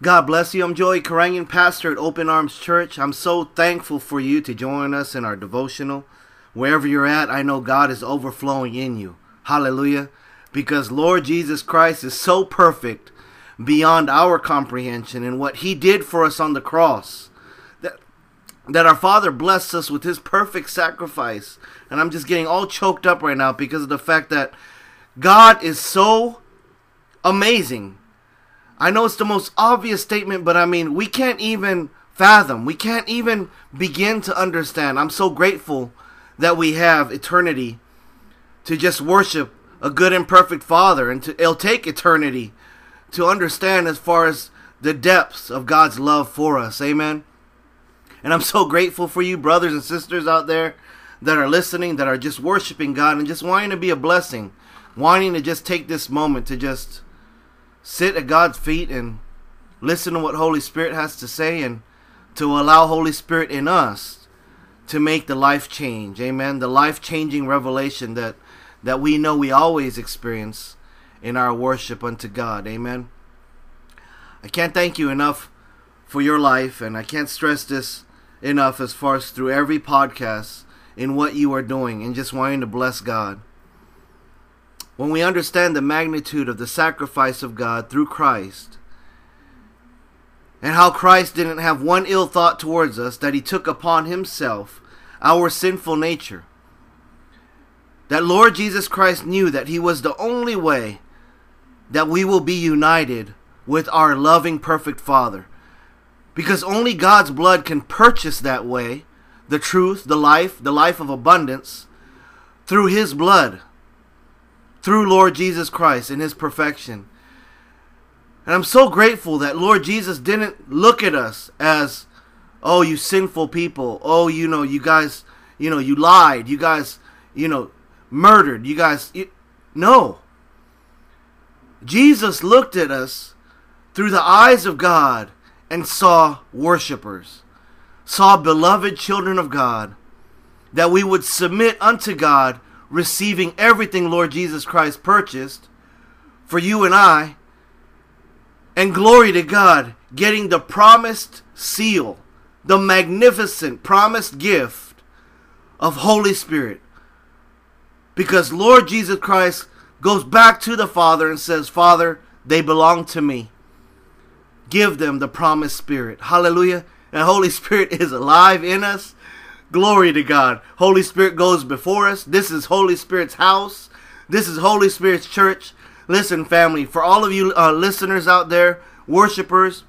God bless you. I'm Joey Karangan, pastor at Open Arms Church. I'm so thankful for you to join us in our devotional. Wherever you're at, I know God is overflowing in you. Hallelujah. Because Lord Jesus Christ is so perfect beyond our comprehension and what he did for us on the cross. That that our Father blessed us with his perfect sacrifice. And I'm just getting all choked up right now because of the fact that God is so amazing I know it's the most obvious statement, but I mean, we can't even fathom. We can't even begin to understand. I'm so grateful that we have eternity to just worship a good and perfect Father, and to, it'll take eternity to understand as far as the depths of God's love for us. Amen. And I'm so grateful for you, brothers and sisters out there that are listening, that are just worshiping God and just wanting to be a blessing, wanting to just take this moment to just sit at God's feet and listen to what Holy Spirit has to say and to allow Holy Spirit in us to make the life change. Amen. The life changing revelation that that we know we always experience in our worship unto God. Amen. I can't thank you enough for your life and I can't stress this enough as far as through every podcast in what you are doing and just wanting to bless God. When we understand the magnitude of the sacrifice of God through Christ, and how Christ didn't have one ill thought towards us, that he took upon himself our sinful nature, that Lord Jesus Christ knew that he was the only way that we will be united with our loving, perfect Father. Because only God's blood can purchase that way the truth, the life, the life of abundance through his blood through Lord Jesus Christ in his perfection. And I'm so grateful that Lord Jesus didn't look at us as, oh, you sinful people. Oh, you know, you guys, you know, you lied. You guys, you know, murdered. You guys, you, no. Jesus looked at us through the eyes of God and saw worshipers, saw beloved children of God, that we would submit unto God receiving everything Lord Jesus Christ purchased for you and I. And glory to God, getting the promised seal, the magnificent promised gift of Holy Spirit. Because Lord Jesus Christ goes back to the Father and says, Father, they belong to me. Give them the promised Spirit. Hallelujah. And Holy Spirit is alive in us Glory to God. Holy Spirit goes before us. This is Holy Spirit's house. This is Holy Spirit's church. Listen, family, for all of you uh, listeners out there, worshipers,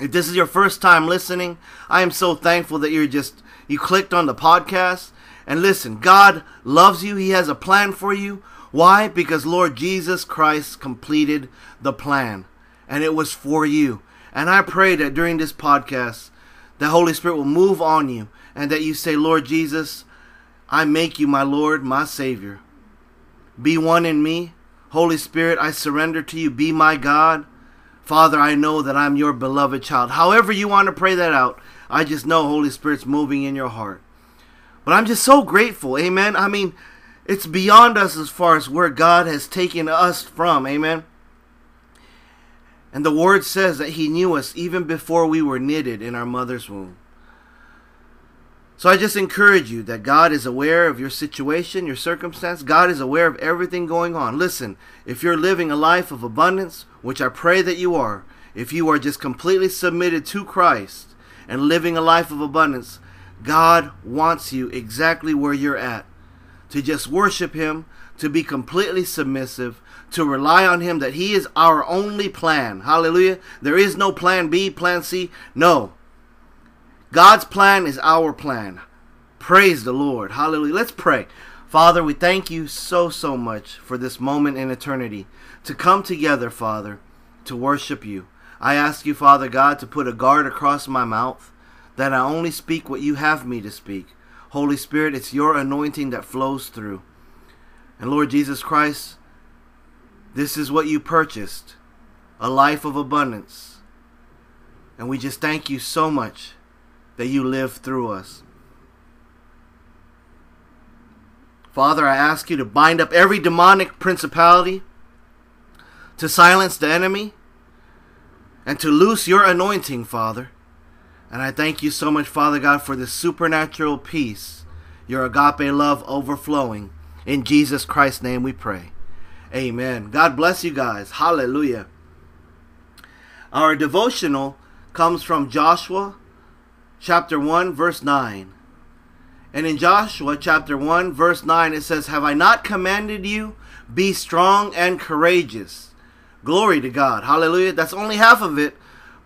if this is your first time listening, I am so thankful that you're just, you clicked on the podcast. And listen, God loves you. He has a plan for you. Why? Because Lord Jesus Christ completed the plan. And it was for you. And I pray that during this podcast, the Holy Spirit will move on you and that you say, Lord Jesus, I make you my Lord, my Savior. Be one in me. Holy Spirit, I surrender to you. Be my God. Father, I know that I'm your beloved child. However, you want to pray that out, I just know Holy Spirit's moving in your heart. But I'm just so grateful. Amen. I mean, it's beyond us as far as where God has taken us from. Amen. And the word says that He knew us even before we were knitted in our mother's womb. So I just encourage you that God is aware of your situation, your circumstance. God is aware of everything going on. Listen, if you're living a life of abundance, which I pray that you are, if you are just completely submitted to Christ and living a life of abundance, God wants you exactly where you're at. To just worship Him, to be completely submissive, to rely on Him that He is our only plan. Hallelujah. There is no plan B, plan C. No. God's plan is our plan. Praise the Lord. Hallelujah. Let's pray. Father, we thank you so, so much for this moment in eternity to come together, Father, to worship you. I ask you, Father God, to put a guard across my mouth that I only speak what you have me to speak. Holy Spirit, it's your anointing that flows through. And Lord Jesus Christ, this is what you purchased a life of abundance. And we just thank you so much that you live through us. Father, I ask you to bind up every demonic principality, to silence the enemy, and to loose your anointing, Father. And I thank you so much, Father God, for this supernatural peace, your agape love overflowing. In Jesus Christ's name we pray. Amen. God bless you guys. Hallelujah. Our devotional comes from Joshua chapter 1, verse 9. And in Joshua chapter 1, verse 9, it says, Have I not commanded you? Be strong and courageous. Glory to God. Hallelujah. That's only half of it.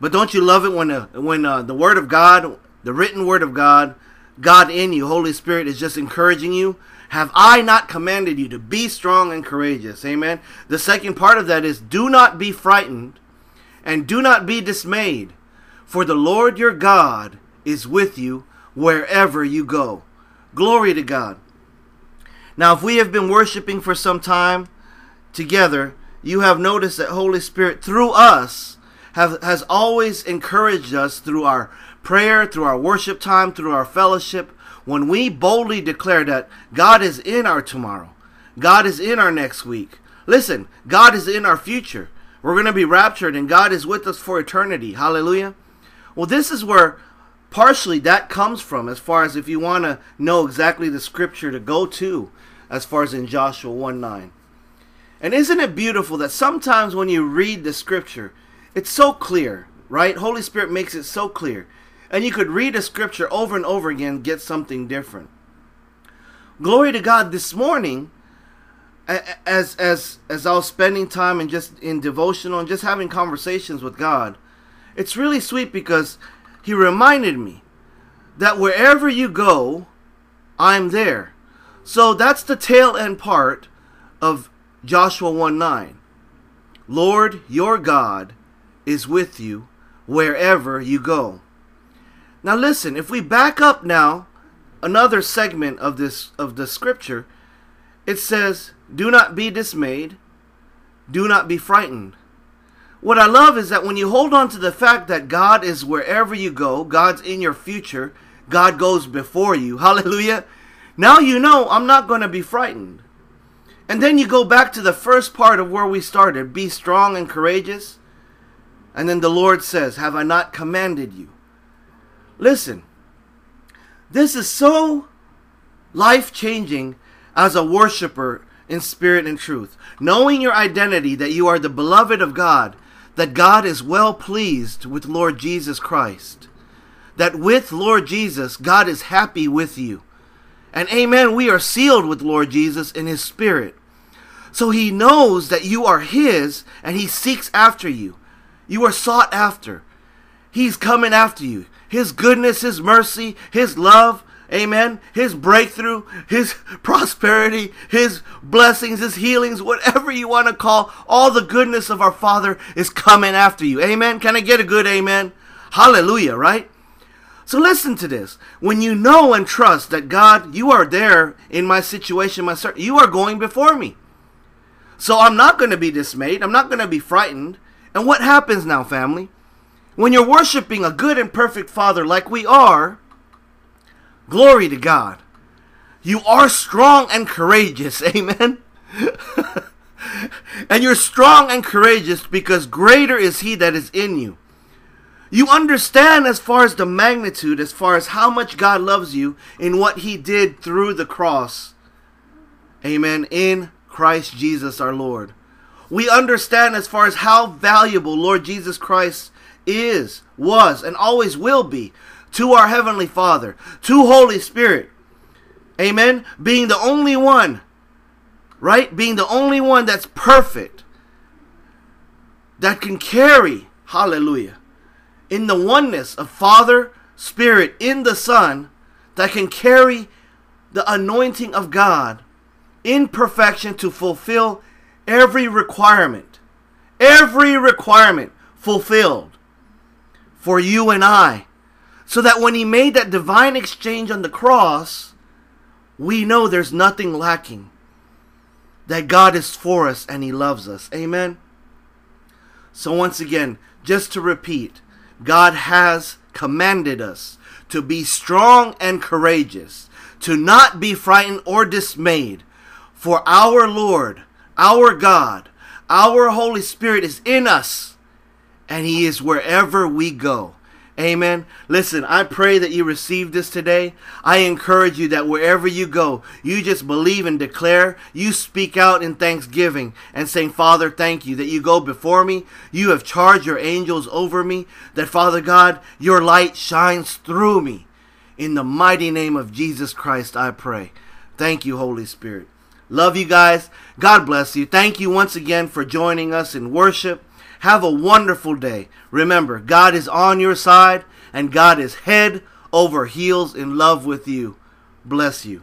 But don't you love it when, uh, when uh, the Word of God, the written Word of God, God in you, Holy Spirit, is just encouraging you? Have I not commanded you to be strong and courageous? Amen. The second part of that is do not be frightened and do not be dismayed, for the Lord your God is with you wherever you go. Glory to God. Now, if we have been worshiping for some time together, you have noticed that Holy Spirit through us have, has always encouraged us through our prayer, through our worship time, through our fellowship, when we boldly declare that God is in our tomorrow, God is in our next week. Listen, God is in our future. We're going to be raptured and God is with us for eternity. Hallelujah. Well, this is where partially that comes from, as far as if you want to know exactly the scripture to go to, as far as in Joshua 1 9. And isn't it beautiful that sometimes when you read the scripture, it's so clear, right? Holy Spirit makes it so clear. And you could read a scripture over and over again, get something different. Glory to God this morning, as as as I was spending time and just in devotional and just having conversations with God, it's really sweet because He reminded me that wherever you go, I'm there. So that's the tail end part of Joshua 1 9. Lord your God is with you wherever you go. Now listen, if we back up now another segment of this of the scripture, it says, "Do not be dismayed, do not be frightened." What I love is that when you hold on to the fact that God is wherever you go, God's in your future, God goes before you. Hallelujah. Now you know I'm not going to be frightened. And then you go back to the first part of where we started be strong and courageous. And then the Lord says, Have I not commanded you? Listen, this is so life changing as a worshiper in spirit and truth. Knowing your identity that you are the beloved of God, that God is well pleased with Lord Jesus Christ, that with Lord Jesus, God is happy with you. And amen, we are sealed with Lord Jesus in his spirit. So he knows that you are his and he seeks after you. You are sought after. He's coming after you. His goodness, his mercy, his love, amen, his breakthrough, his prosperity, his blessings, his healings, whatever you want to call, all the goodness of our Father is coming after you. Amen. Can I get a good amen? Hallelujah, right? So listen to this. When you know and trust that God, you are there in my situation, my sir. you are going before me. So I'm not going to be dismayed. I'm not going to be frightened. And what happens now, family? When you're worshiping a good and perfect Father like we are, glory to God. You are strong and courageous. Amen. and you're strong and courageous because greater is He that is in you. You understand as far as the magnitude, as far as how much God loves you in what He did through the cross. Amen. In Christ Jesus our Lord. We understand as far as how valuable Lord Jesus Christ is, was, and always will be to our Heavenly Father, to Holy Spirit. Amen. Being the only one, right? Being the only one that's perfect, that can carry, hallelujah, in the oneness of Father, Spirit, in the Son, that can carry the anointing of God in perfection to fulfill every requirement. Every requirement fulfilled for you and I. So that when he made that divine exchange on the cross, we know there's nothing lacking. That God is for us and he loves us. Amen. So once again, just to repeat, God has commanded us to be strong and courageous, to not be frightened or dismayed, for our Lord, our God, our Holy Spirit is in us, and He is wherever we go. Amen. Listen, I pray that you receive this today. I encourage you that wherever you go, you just believe and declare. You speak out in thanksgiving and saying, Father, thank you that you go before me. You have charged your angels over me. That, Father God, your light shines through me. In the mighty name of Jesus Christ, I pray. Thank you, Holy Spirit. Love you guys. God bless you. Thank you once again for joining us in worship. Have a wonderful day. Remember, God is on your side and God is head over heels in love with you. Bless you.